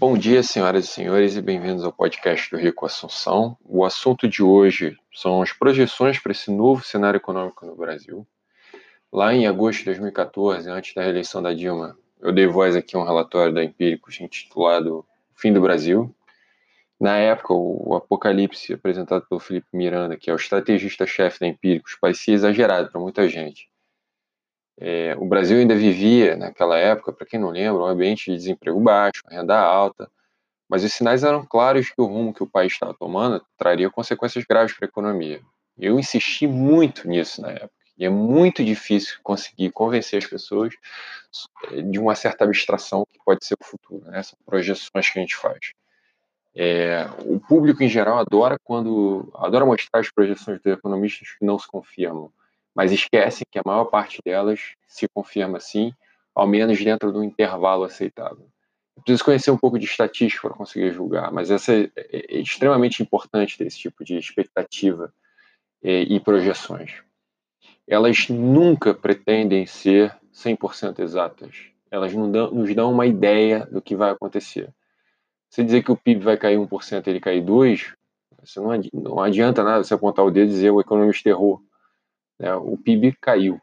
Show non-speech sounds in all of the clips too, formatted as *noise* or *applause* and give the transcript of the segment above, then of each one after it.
Bom dia, senhoras e senhores, e bem-vindos ao podcast do Rico Assunção. O assunto de hoje são as projeções para esse novo cenário econômico no Brasil. Lá em agosto de 2014, antes da reeleição da Dilma, eu dei voz aqui a um relatório da Empíricos intitulado Fim do Brasil. Na época, o apocalipse apresentado pelo Felipe Miranda, que é o estrategista-chefe da Empíricos, parecia exagerado para muita gente. É, o Brasil ainda vivia, naquela época, para quem não lembra, um ambiente de desemprego baixo, renda alta, mas os sinais eram claros que o rumo que o país estava tomando traria consequências graves para a economia. Eu insisti muito nisso na época, e é muito difícil conseguir convencer as pessoas é, de uma certa abstração que pode ser o futuro, né? projeções que a gente faz. É, o público em geral adora quando adora mostrar as projeções dos economistas que não se confirmam mas esquecem que a maior parte delas se confirma assim, ao menos dentro do intervalo aceitável. Eu preciso conhecer um pouco de estatística para conseguir julgar, mas essa é, é, é extremamente importante desse tipo de expectativa é, e projeções. Elas nunca pretendem ser 100% exatas. Elas nos dão uma ideia do que vai acontecer. Se dizer que o PIB vai cair 1% e ele cair 2%, não adianta nada você apontar o dedo e dizer o economista errou né, o PIB caiu.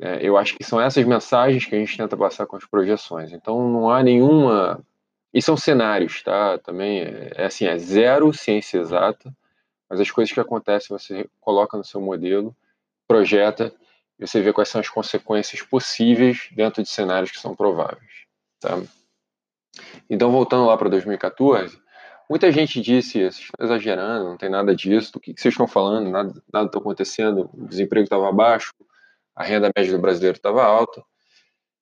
É, eu acho que são essas mensagens que a gente tenta passar com as projeções. Então não há nenhuma. E são cenários, tá? Também é, assim, é zero ciência exata, mas as coisas que acontecem você coloca no seu modelo, projeta e você vê quais são as consequências possíveis dentro de cenários que são prováveis. Tá? Então, voltando lá para 2014, Muita gente disse, exagerando, não tem nada disso, do que, vocês estão falando, nada está acontecendo, o desemprego estava baixo, a renda média do brasileiro estava alta,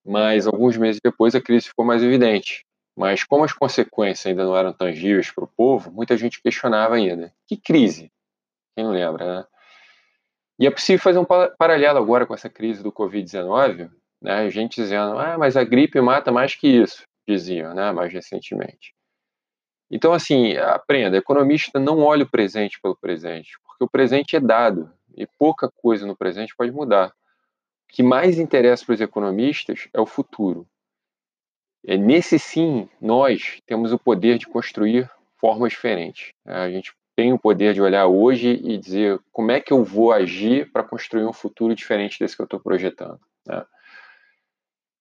mas alguns meses depois a crise ficou mais evidente. Mas como as consequências ainda não eram tangíveis para o povo, muita gente questionava ainda. Que crise? Quem não lembra, né? E é possível fazer um paralelo agora com essa crise do Covid-19, né? Gente dizendo, ah, mas a gripe mata mais que isso, diziam, né? Mais recentemente. Então, assim, aprenda, economista não olha o presente pelo presente, porque o presente é dado e pouca coisa no presente pode mudar. O que mais interessa para os economistas é o futuro. É nesse sim, nós temos o poder de construir formas diferentes. Né? A gente tem o poder de olhar hoje e dizer como é que eu vou agir para construir um futuro diferente desse que eu estou projetando. Né?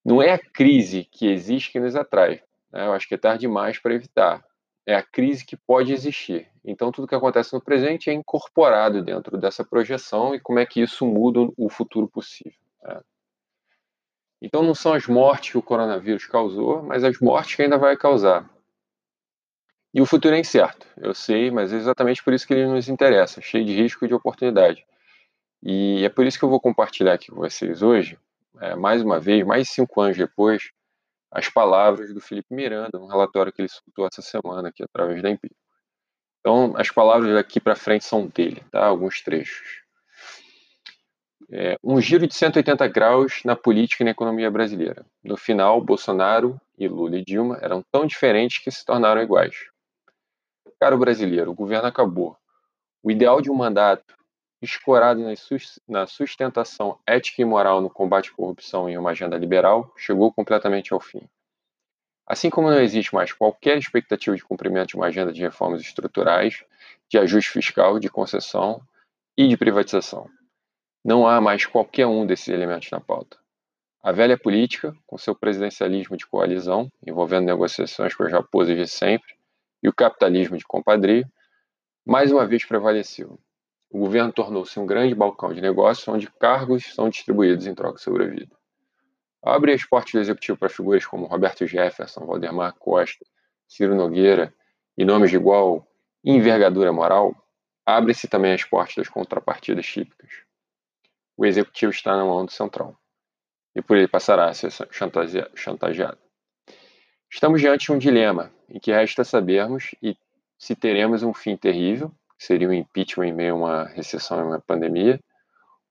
Não é a crise que existe que nos atrai. Né? Eu acho que é tarde demais para evitar é a crise que pode existir. Então, tudo que acontece no presente é incorporado dentro dessa projeção e como é que isso muda o futuro possível. Né? Então, não são as mortes que o coronavírus causou, mas as mortes que ainda vai causar. E o futuro é incerto, eu sei, mas é exatamente por isso que ele nos interessa, cheio de risco e de oportunidade. E é por isso que eu vou compartilhar aqui com vocês hoje, é, mais uma vez, mais cinco anos depois, as palavras do Felipe Miranda, um relatório que ele soltou essa semana aqui através da Empírico. Então, as palavras daqui para frente são dele, tá? Alguns trechos. É, um giro de 180 graus na política e na economia brasileira. No final, Bolsonaro e Lula e Dilma eram tão diferentes que se tornaram iguais. Caro brasileiro, o governo acabou. O ideal de um mandato escorado na sustentação ética e moral no combate à corrupção em uma agenda liberal, chegou completamente ao fim. Assim como não existe mais qualquer expectativa de cumprimento de uma agenda de reformas estruturais, de ajuste fiscal, de concessão e de privatização. Não há mais qualquer um desses elementos na pauta. A velha política, com seu presidencialismo de coalizão, envolvendo negociações com os raposas de sempre, e o capitalismo de compadria, mais uma vez prevaleceu o governo tornou-se um grande balcão de negócios onde cargos são distribuídos em troca de sobrevida. Abrir as portas do executivo para figuras como Roberto Jefferson, Valdemar Costa, Ciro Nogueira e nomes de igual envergadura moral, abre-se também as portas das contrapartidas típicas. O executivo está na mão do central e por ele passará a ser chantageado. Estamos diante de um dilema em que resta sabermos se teremos um fim terrível seria um impeachment em meio a uma recessão e uma pandemia,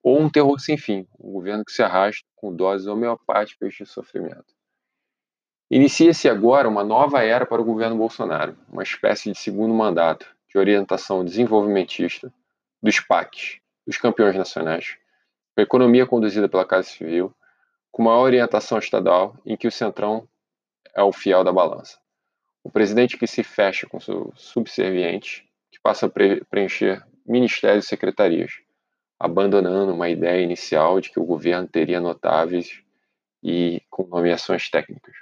ou um terror sem fim, um governo que se arrasta com doses homeopáticas de sofrimento. Inicia-se agora uma nova era para o governo Bolsonaro, uma espécie de segundo mandato de orientação desenvolvimentista dos PACs, dos campeões nacionais, com a economia conduzida pela Casa Civil, com uma orientação estadual em que o centrão é o fiel da balança. O presidente que se fecha com seu subserviente, que passa a preencher ministérios e secretarias, abandonando uma ideia inicial de que o governo teria notáveis e com nomeações técnicas.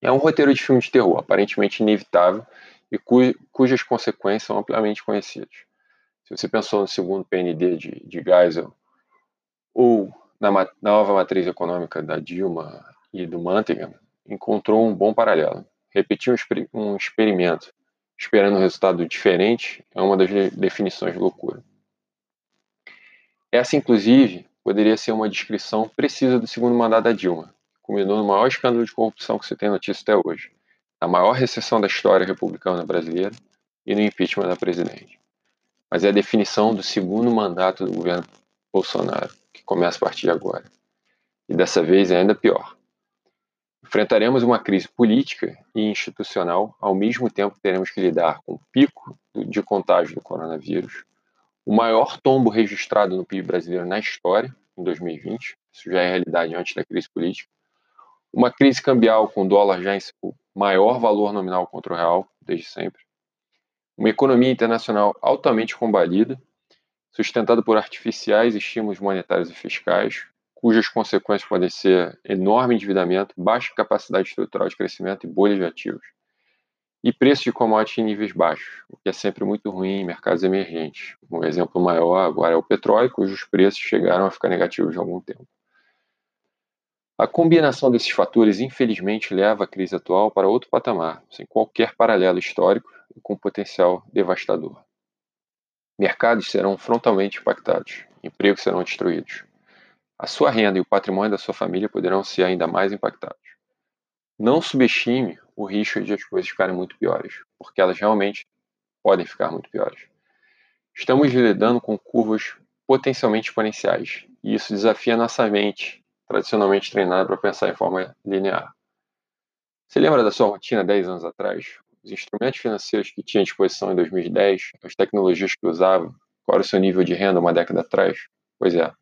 É um roteiro de filme de terror, aparentemente inevitável e cu cujas consequências são amplamente conhecidas. Se você pensou no segundo PND de, de Geisel ou na ma nova matriz econômica da Dilma e do Manteiga, encontrou um bom paralelo. Repetir um, exper um experimento esperando um resultado diferente é uma das definições de loucura. Essa, inclusive, poderia ser uma descrição precisa do segundo mandato da Dilma, que culminou no maior escândalo de corrupção que se tem notícia até hoje, na maior recessão da história republicana brasileira e no impeachment da presidente. Mas é a definição do segundo mandato do governo Bolsonaro, que começa a partir de agora. E dessa vez é ainda pior. Enfrentaremos uma crise política e institucional, ao mesmo tempo que teremos que lidar com o pico de contágio do coronavírus, o maior tombo registrado no PIB brasileiro na história, em 2020, isso já é realidade antes da crise política, uma crise cambial com o dólar já em seu maior valor nominal contra o real, desde sempre, uma economia internacional altamente combalida, sustentada por artificiais estímulos monetários e fiscais, cujas consequências podem ser enorme endividamento, baixa capacidade estrutural de crescimento e bolhas de ativos e preço de commodities em níveis baixos, o que é sempre muito ruim em mercados emergentes. Um exemplo maior agora é o petróleo, cujos preços chegaram a ficar negativos há algum tempo. A combinação desses fatores, infelizmente, leva a crise atual para outro patamar, sem qualquer paralelo histórico e com potencial devastador. Mercados serão frontalmente impactados, empregos serão destruídos. A sua renda e o patrimônio da sua família poderão ser ainda mais impactados. Não subestime o risco de as coisas ficarem muito piores, porque elas realmente podem ficar muito piores. Estamos lidando com curvas potencialmente exponenciais, e isso desafia nossa mente, tradicionalmente treinada para pensar em forma linear. Você lembra da sua rotina 10 anos atrás? Os instrumentos financeiros que tinha à disposição em 2010, as tecnologias que usava, qual era o seu nível de renda uma década atrás? Pois é,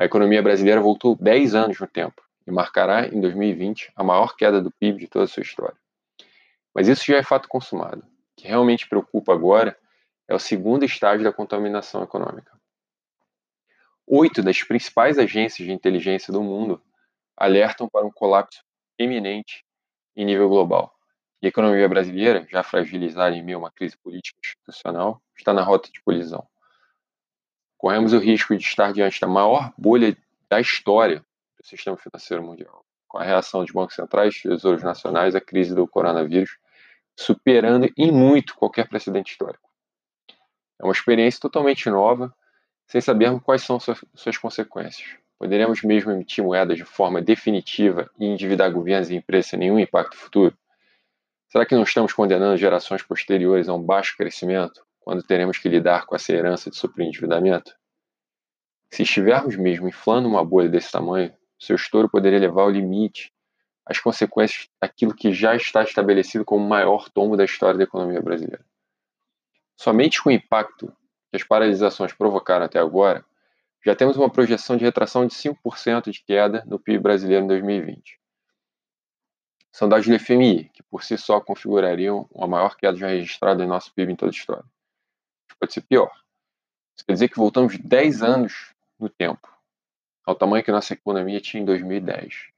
a economia brasileira voltou 10 anos no tempo e marcará em 2020 a maior queda do PIB de toda a sua história. Mas isso já é fato consumado. O que realmente preocupa agora é o segundo estágio da contaminação econômica. Oito das principais agências de inteligência do mundo alertam para um colapso eminente em nível global. E a economia brasileira, já fragilizada em meio a uma crise política e institucional, está na rota de colisão. Corremos o risco de estar diante da maior bolha da história do sistema financeiro mundial, com a reação de bancos centrais tesouros nacionais à crise do coronavírus, superando em muito qualquer precedente histórico. É uma experiência totalmente nova, sem sabermos quais são suas, suas consequências. Poderemos mesmo emitir moedas de forma definitiva e endividar governos e empresas sem nenhum impacto futuro? Será que não estamos condenando gerações posteriores a um baixo crescimento, quando teremos que lidar com essa herança de endividamento? Se estivermos mesmo inflando uma bolha desse tamanho, seu estouro poderia levar ao limite as consequências daquilo que já está estabelecido como o maior tombo da história da economia brasileira. Somente com o impacto que as paralisações provocaram até agora, já temos uma projeção de retração de 5% de queda no PIB brasileiro em 2020. São dados do FMI, que por si só configurariam uma maior queda já registrada em nosso PIB em toda a história. Pode ser pior. Isso quer dizer que voltamos 10 anos no tempo, ao tamanho que nossa economia tinha em 2010.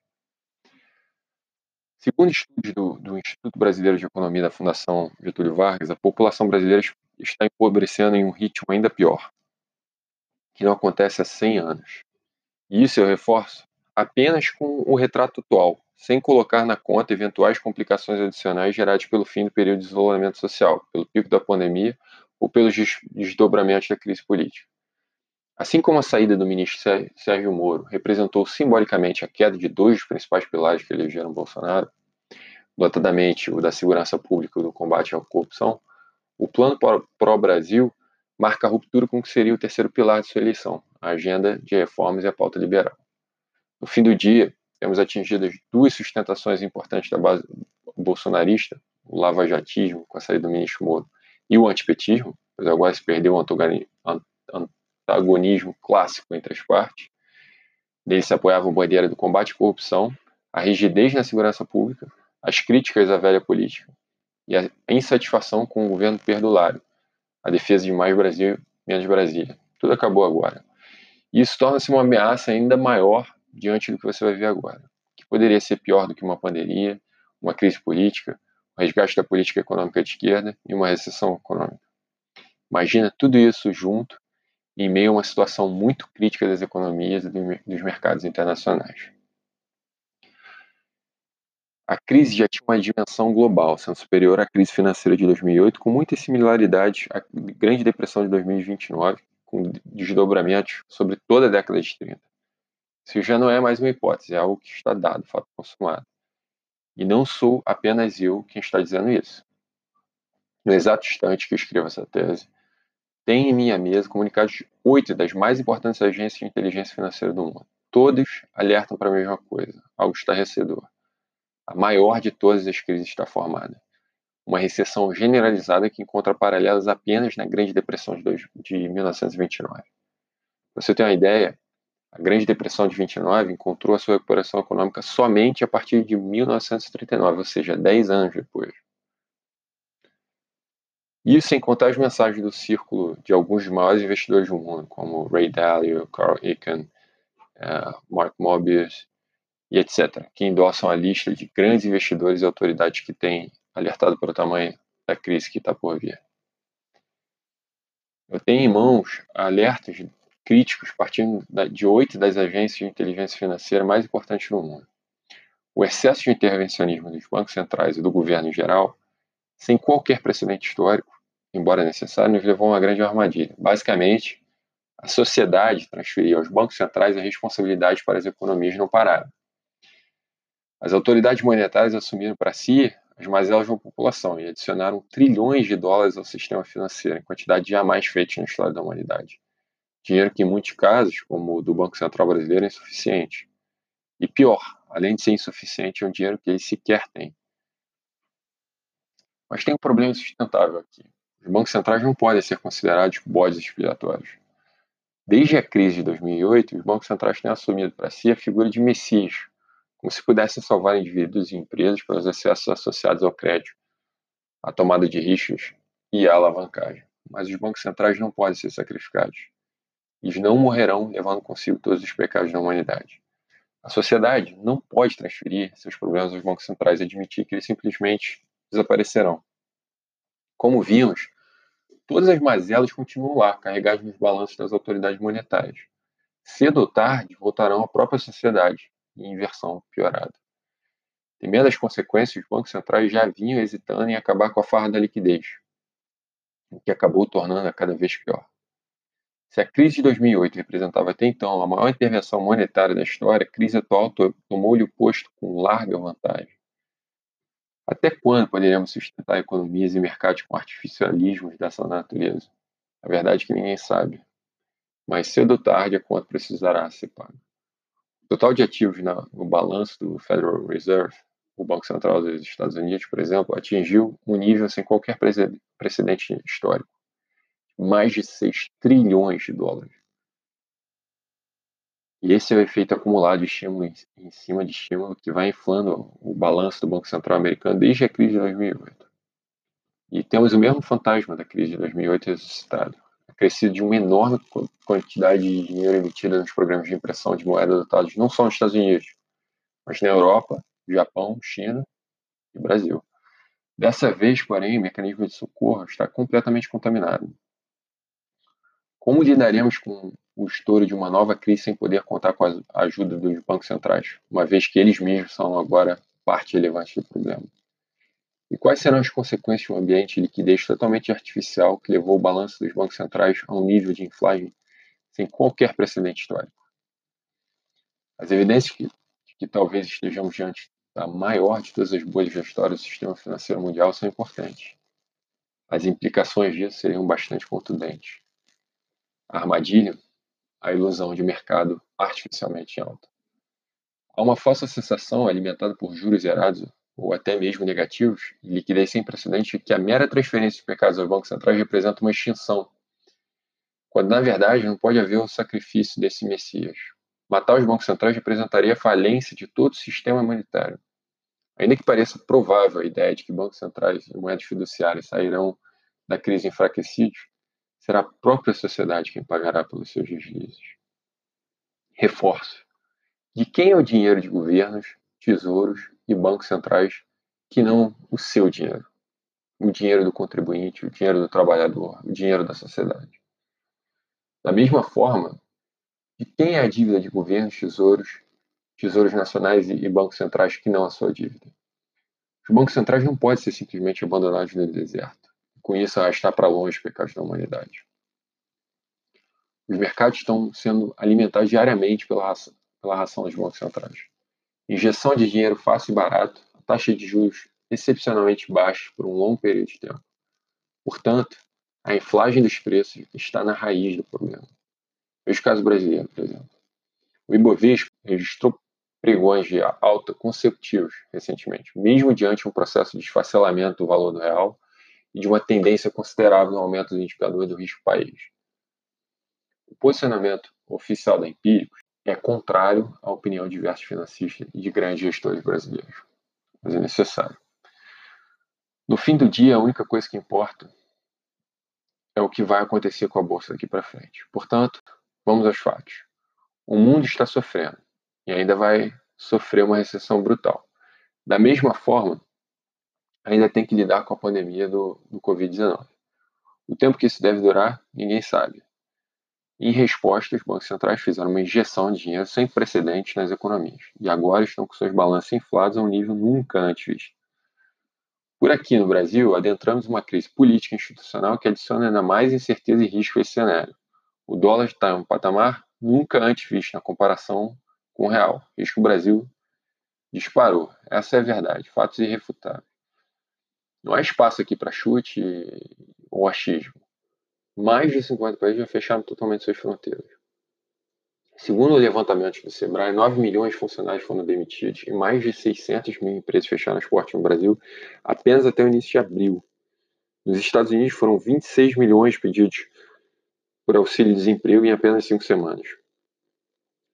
Segundo estudos do, do, Instituto Brasileiro de Economia da Fundação Getúlio Vargas, a população brasileira está empobrecendo em um ritmo ainda pior, que não acontece há 100 anos. E isso eu reforço apenas com o retrato atual, sem colocar na conta eventuais complicações adicionais geradas pelo fim do período de isolamento social, pelo pico da pandemia ou pelos desdobramentos da crise política. Assim como a saída do ministro Sérgio Moro representou simbolicamente a queda de dois dos principais pilares que elegeram Bolsonaro, notadamente o da segurança pública e do combate à corrupção, o Plano Pró-Brasil marca a ruptura com o que seria o terceiro pilar de sua eleição, a agenda de reformas e a pauta liberal. No fim do dia, temos atingido as duas sustentações importantes da base bolsonarista, o lavajatismo com a saída do ministro Moro e o antipetismo, pois agora se perdeu o antagonismo clássico entre as partes. Dele se apoiava a bandeira do combate à corrupção, a rigidez na segurança pública, as críticas à velha política e a insatisfação com o governo perdulário, a defesa de mais Brasil, menos Brasília. Tudo acabou agora. E isso torna-se uma ameaça ainda maior diante do que você vai ver agora, que poderia ser pior do que uma pandemia, uma crise política, resgate da política econômica de esquerda e uma recessão econômica. Imagina tudo isso junto em meio a uma situação muito crítica das economias e dos mercados internacionais. A crise já tinha uma dimensão global, sendo superior à crise financeira de 2008, com muitas similaridades à Grande Depressão de 2029, com desdobramentos sobre toda a década de 30. Isso já não é mais uma hipótese, é algo que está dado, fato consumado. E não sou apenas eu quem está dizendo isso. No exato instante que escrevo essa tese, tem em minha mesa comunicados de oito das mais importantes agências de inteligência financeira do mundo. Todos alertam para a mesma coisa, algo estarrecedor. A maior de todas as crises está formada. Uma recessão generalizada que encontra paralelos apenas na Grande Depressão de, dois, de 1929. Para você ter uma ideia, a Grande Depressão de 29 encontrou a sua recuperação econômica somente a partir de 1939, ou seja, 10 anos depois. Isso sem contar as mensagens do círculo de alguns dos maiores investidores do mundo, como Ray Dalio, Carl Icahn, uh, Mark Mobius e etc., que endossam a lista de grandes investidores e autoridades que têm alertado para o tamanho da crise que está por vir. Eu tenho em mãos alertas críticos partindo de oito das agências de inteligência financeira mais importantes do mundo. O excesso de intervencionismo dos bancos centrais e do governo em geral, sem qualquer precedente histórico, embora necessário, nos levou a uma grande armadilha. Basicamente, a sociedade transferia aos bancos centrais a responsabilidade para as economias não pararem. As autoridades monetárias assumiram para si as mazelas da população e adicionaram trilhões de dólares ao sistema financeiro, em quantidade jamais feita na história da humanidade. Dinheiro que, em muitos casos, como o do Banco Central Brasileiro, é insuficiente. E pior, além de ser insuficiente, é um dinheiro que eles sequer têm. Mas tem um problema sustentável aqui. Os bancos centrais não podem ser considerados bodes expiatórios. Desde a crise de 2008, os bancos centrais têm assumido para si a figura de messias, como se pudessem salvar indivíduos e empresas pelos excessos associados ao crédito, à tomada de riscos e à alavancagem. Mas os bancos centrais não podem ser sacrificados. Eles não morrerão levando consigo todos os pecados da humanidade. A sociedade não pode transferir seus problemas aos bancos centrais e admitir que eles simplesmente desaparecerão. Como vimos, todas as mazelas continuam lá, carregadas nos balanços das autoridades monetárias. Cedo ou tarde, voltarão à própria sociedade, e inversão piorada. Temendo as consequências, os bancos centrais já vinham hesitando em acabar com a farra da liquidez, o que acabou tornando-a cada vez pior. Se a crise de 2008 representava até então a maior intervenção monetária da história, a crise atual tomou-lhe o posto com larga vantagem. Até quando poderemos sustentar economias e mercados com artificialismos dessa natureza? A verdade é que ninguém sabe. Mas cedo ou tarde a conta precisará ser paga total de ativos no balanço do Federal Reserve, o Banco Central dos Estados Unidos, por exemplo, atingiu um nível sem qualquer precedente histórico, mais de 6 trilhões de dólares. E esse é o efeito acumulado de estímulo em, cima de estímulo que vai inflando o balanço do Banco Central americano desde a crise de 2008. E temos o mesmo fantasma da crise de 2008 ressuscitado crescido de uma enorme quantidade de dinheiro emitido nos programas de impressão de moeda adotados não só nos Estados Unidos, mas na Europa, Japão, China e Brasil. Dessa vez, porém, o mecanismo de socorro está completamente contaminado. Como lidaremos com o estouro de uma nova crise sem poder contar com a ajuda dos bancos centrais, uma vez que eles mesmos são agora parte relevante do problema? E quais serão as consequências de um ambiente de liquidez totalmente artificial que levou o balanço dos bancos centrais a um nível de inflação sem qualquer precedente histórico? As evidências que, que talvez estejamos diante da maior de todas as bolhas da história do sistema financeiro mundial são importantes. As implicações disso seriam bastante contundentes. Armadilha, a ilusão de mercado artificialmente alta. Há uma falsa sensação alimentada por juros zerados ou até mesmo negativos, e liquidez sem precedente, que a mera transferência de pecados aos bancos centrais representa uma extinção, quando na verdade não pode haver o sacrifício desse Messias. Matar os bancos centrais representaria a falência de todo o sistema monetário. Ainda que pareça provável a ideia de que bancos centrais e moedas fiduciárias sairão da crise enfraquecidos, será a própria sociedade quem pagará pelos seus deslizes. Reforço. De quem é o dinheiro de governos, tesouros e bancos centrais que não o seu dinheiro? O dinheiro do contribuinte, o dinheiro do trabalhador, o dinheiro da sociedade. Da mesma forma, de quem é a dívida de governos, tesouros, tesouros nacionais e bancos centrais que não a sua dívida? Os bancos centrais não podem ser simplesmente abandonados no deserto. Com isso, arrastar para longe os pecados da humanidade. Os mercados estão sendo alimentados diariamente pela ração, pela ração dos bancos centrais. Injeção de dinheiro fácil e barato, a taxa de juros excepcionalmente baixa por um longo período de tempo. Portanto, a inflagem dos preços está na raiz do problema. Veja o caso brasileiro, por exemplo. O Ibovespa registrou pregões de alta consecutivos recentemente, mesmo diante de um processo de esfacelamento do valor do real e de uma tendência considerável no aumento do indicador do risco país. O posicionamento oficial da Empíricos é contrário à opinião de diversos financistas e de grandes gestores brasileiros, mas é necessário. No fim do dia, a única coisa que importa é o que vai acontecer com a bolsa daqui para frente. Portanto, vamos aos fatos. O mundo está sofrendo e ainda vai sofrer uma recessão brutal. Da mesma forma, ainda tem que lidar com a pandemia do, do Covid-19. O tempo que isso deve durar, ninguém sabe. Em resposta, os bancos centrais fizeram uma injeção de dinheiro sem precedentes nas economias e agora estão com seus balanços inflados a um nível nunca antes visto. Por aqui no Brasil, adentramos uma crise política e institucional que adiciona ainda mais incerteza e risco a esse cenário. O dólar está em um patamar nunca antes visto na comparação com o real. Risco Brasil disparou. Essa é a verdade, fatos irrefutáveis. Não há espaço aqui para chute ou achismo. Mais de 50 países já fecharam totalmente suas fronteiras. Segundo o levantamento do Sebrae, 9 milhões de funcionários foram demitidos e mais de 600 mil empresas fecharam as portas no Brasil apenas até o início de abril. Nos Estados Unidos foram 26 milhões pedidos por auxílio-desemprego em apenas cinco semanas.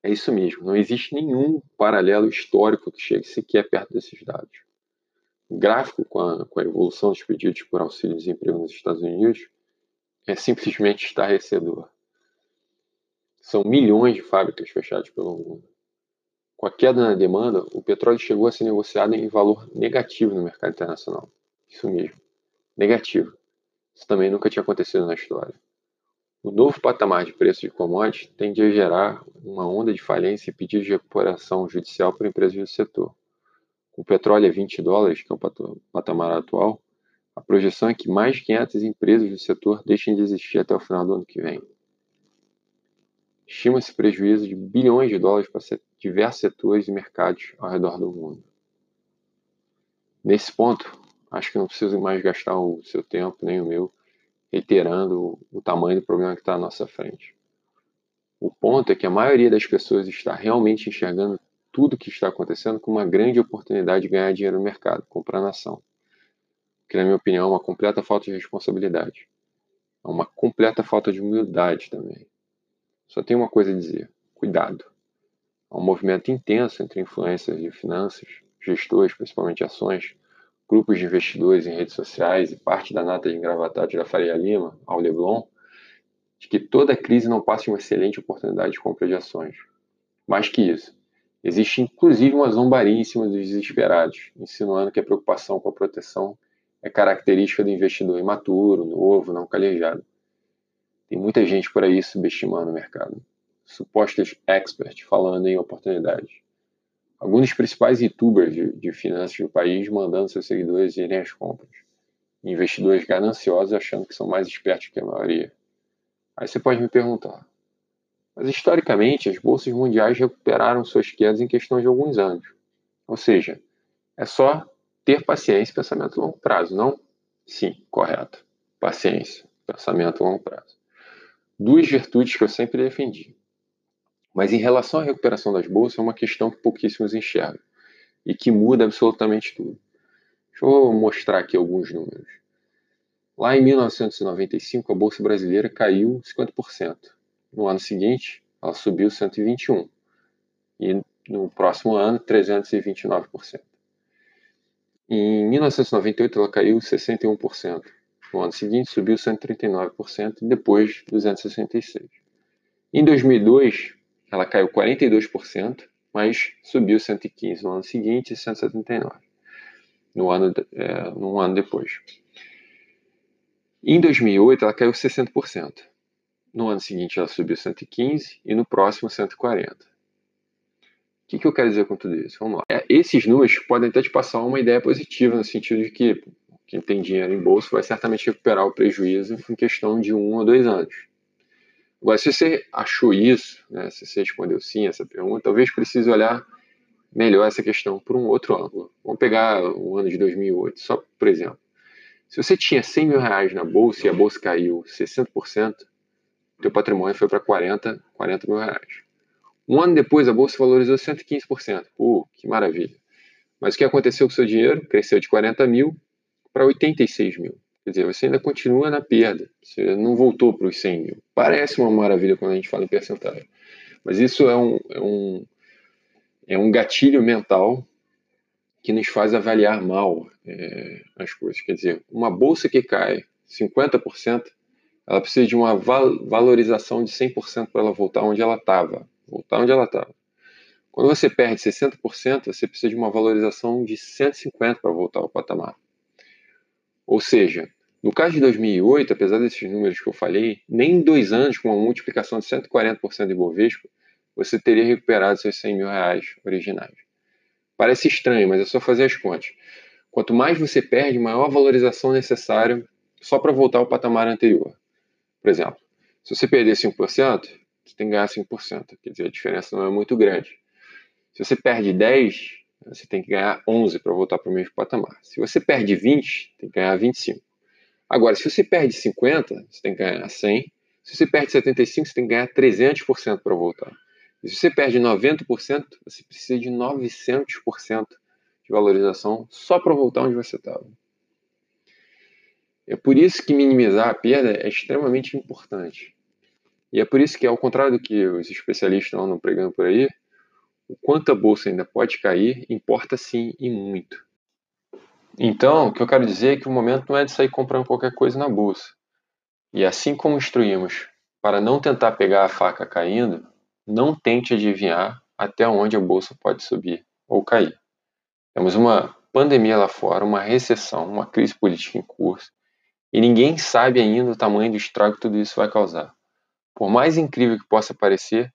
É isso mesmo, não existe nenhum paralelo histórico que chegue sequer perto desses dados. Gráfico com a, com a evolução dos pedidos por auxílio-desemprego nos Estados Unidos é simplesmente *laughs* estarrecedor. São milhões de fábricas fechadas pelo mundo. Com a queda na demanda, o petróleo chegou a ser negociado em valor negativo no mercado internacional. Isso mesmo, negativo. Isso também nunca tinha acontecido na história. O novo patamar de preço de commodities tende a gerar uma onda de falência e pedidos de recuperação judicial por empresas do setor o petróleo é 20 dólares, que é o patamar atual, a projeção é que mais de 500 empresas do setor deixem de existir até o final do ano que vem. Estima-se prejuízo de bilhões de dólares para diversos setores e mercados ao redor do mundo. Nesse ponto, acho que não preciso mais gastar o seu tempo, nem o meu, reiterando o tamanho do problema que está à nossa frente. O ponto é que a maioria das pessoas está realmente enxergando tudo que está acontecendo como uma grande oportunidade de ganhar dinheiro no mercado, comprar nação. Que, na minha opinião, é uma completa falta de responsabilidade. É uma completa falta de humildade também. Só tenho uma coisa a dizer: cuidado. Há um movimento intenso entre influências de finanças, gestores, principalmente ações, grupos de investidores em redes sociais e parte da nata de engravatados da Faria Lima, ao Leblon, de que toda crise não passa de uma excelente oportunidade de compra de ações. Mais que isso, Existe inclusive uma zombaria em cima dos desesperados, insinuando que a preocupação com a proteção é característica do investidor imaturo, novo, não calejado. Tem muita gente por aí subestimando o mercado. Supostos experts falando em oportunidades. Alguns dos principais youtubers de, de finanças do país mandando seus seguidores irem às compras. Investidores gananciosos achando que são mais espertos que a maioria. Aí você pode me perguntar: mas historicamente, as bolsas mundiais recuperaram suas quedas em questão de alguns anos. Ou seja, é só ter paciência e pensamento a longo prazo, não? Sim, correto. Paciência, pensamento a longo prazo. Duas virtudes que eu sempre defendi. Mas em relação à recuperação das bolsas, é uma questão que pouquíssimos enxergam e que muda absolutamente tudo. Deixa eu mostrar aqui alguns números. Lá em 1995, a bolsa brasileira caiu 50%. No ano seguinte, ela subiu 121. E no próximo ano, 329%. Em 1998 ela caiu 61%. No ano seguinte subiu 139% e depois 266%. Em 2002 ela caiu 42%, mas subiu 115% no ano seguinte e 179% no ano, é, um ano depois. Em 2008 ela caiu 60%. No ano seguinte ela subiu 115% e no próximo 140%. O que, que eu quero dizer com tudo isso? Vamos lá. É, esses números podem até te passar uma ideia positiva, no sentido de que quem tem dinheiro em bolsa vai certamente recuperar o prejuízo em questão de um ou dois anos. Agora, se você achou isso, né, se você respondeu sim a essa pergunta, talvez precise olhar melhor essa questão por um outro ângulo. Vamos pegar o ano de 2008, só por exemplo. Se você tinha 100 mil reais na bolsa e a bolsa caiu 60%, teu patrimônio foi para 40, 40 mil reais. Um ano depois, a bolsa valorizou 115%. Uh, que maravilha. Mas o que aconteceu com o seu dinheiro? Cresceu de 40 mil para 86 mil. Quer dizer, você ainda continua na perda. Você não voltou para os 100 mil. Parece uma maravilha quando a gente fala em percentagem. Mas isso é um, é um, é um gatilho mental que nos faz avaliar mal é, as coisas. Quer dizer, uma bolsa que cai 50%, ela precisa de uma valorização de 100% para ela voltar onde ela estava voltar onde ela estava. Quando você perde 60%, você precisa de uma valorização de 150% para voltar ao patamar. Ou seja, no caso de 2008, apesar desses números que eu falei, nem em dois anos, com uma multiplicação de 140% de Bovespa, você teria recuperado seus 100 mil reais originais. Parece estranho, mas é só fazer as contas. Quanto mais você perde, maior a valorização necessária só para voltar ao patamar anterior. Por exemplo, se você perder 5%, você tem que ganhar 5%. Quer dizer, a diferença não é muito grande. Se você perde 10, você tem que ganhar 11 para voltar para o mesmo patamar. Se você perde 20, tem que ganhar 25. Agora, se você perde 50, você tem que ganhar 100. Se você perde 75, você tem que ganhar 300% para voltar. E se você perde 90%, você precisa de 900% de valorização só para voltar onde você estava. É por isso que minimizar a perda é extremamente importante. E é por isso que, ao contrário do que os especialistas andam pregando por aí, o quanto a bolsa ainda pode cair importa sim e muito. Então, o que eu quero dizer é que o momento não é de sair comprando qualquer coisa na bolsa. E assim como instruímos para não tentar pegar a faca caindo, não tente adivinhar até onde a bolsa pode subir ou cair. Temos uma pandemia lá fora, uma recessão, uma crise política em curso, e ninguém sabe ainda o tamanho do estrago que tudo isso vai causar. Por mais incrível que possa parecer,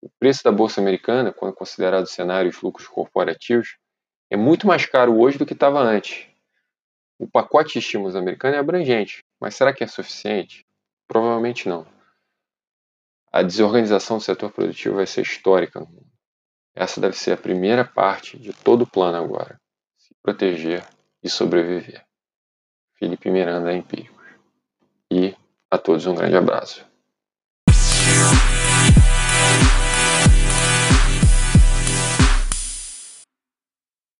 o preço da bolsa americana, quando considerado o cenário e os lucros corporativos, é muito mais caro hoje do que estava antes. O pacote de estímulos americano é abrangente, mas será que é suficiente? Provavelmente não. A desorganização do setor produtivo vai ser histórica no mundo. Essa deve ser a primeira parte de todo o plano agora: se proteger e sobreviver. Felipe Miranda, Empíricos. E a todos um grande abraço.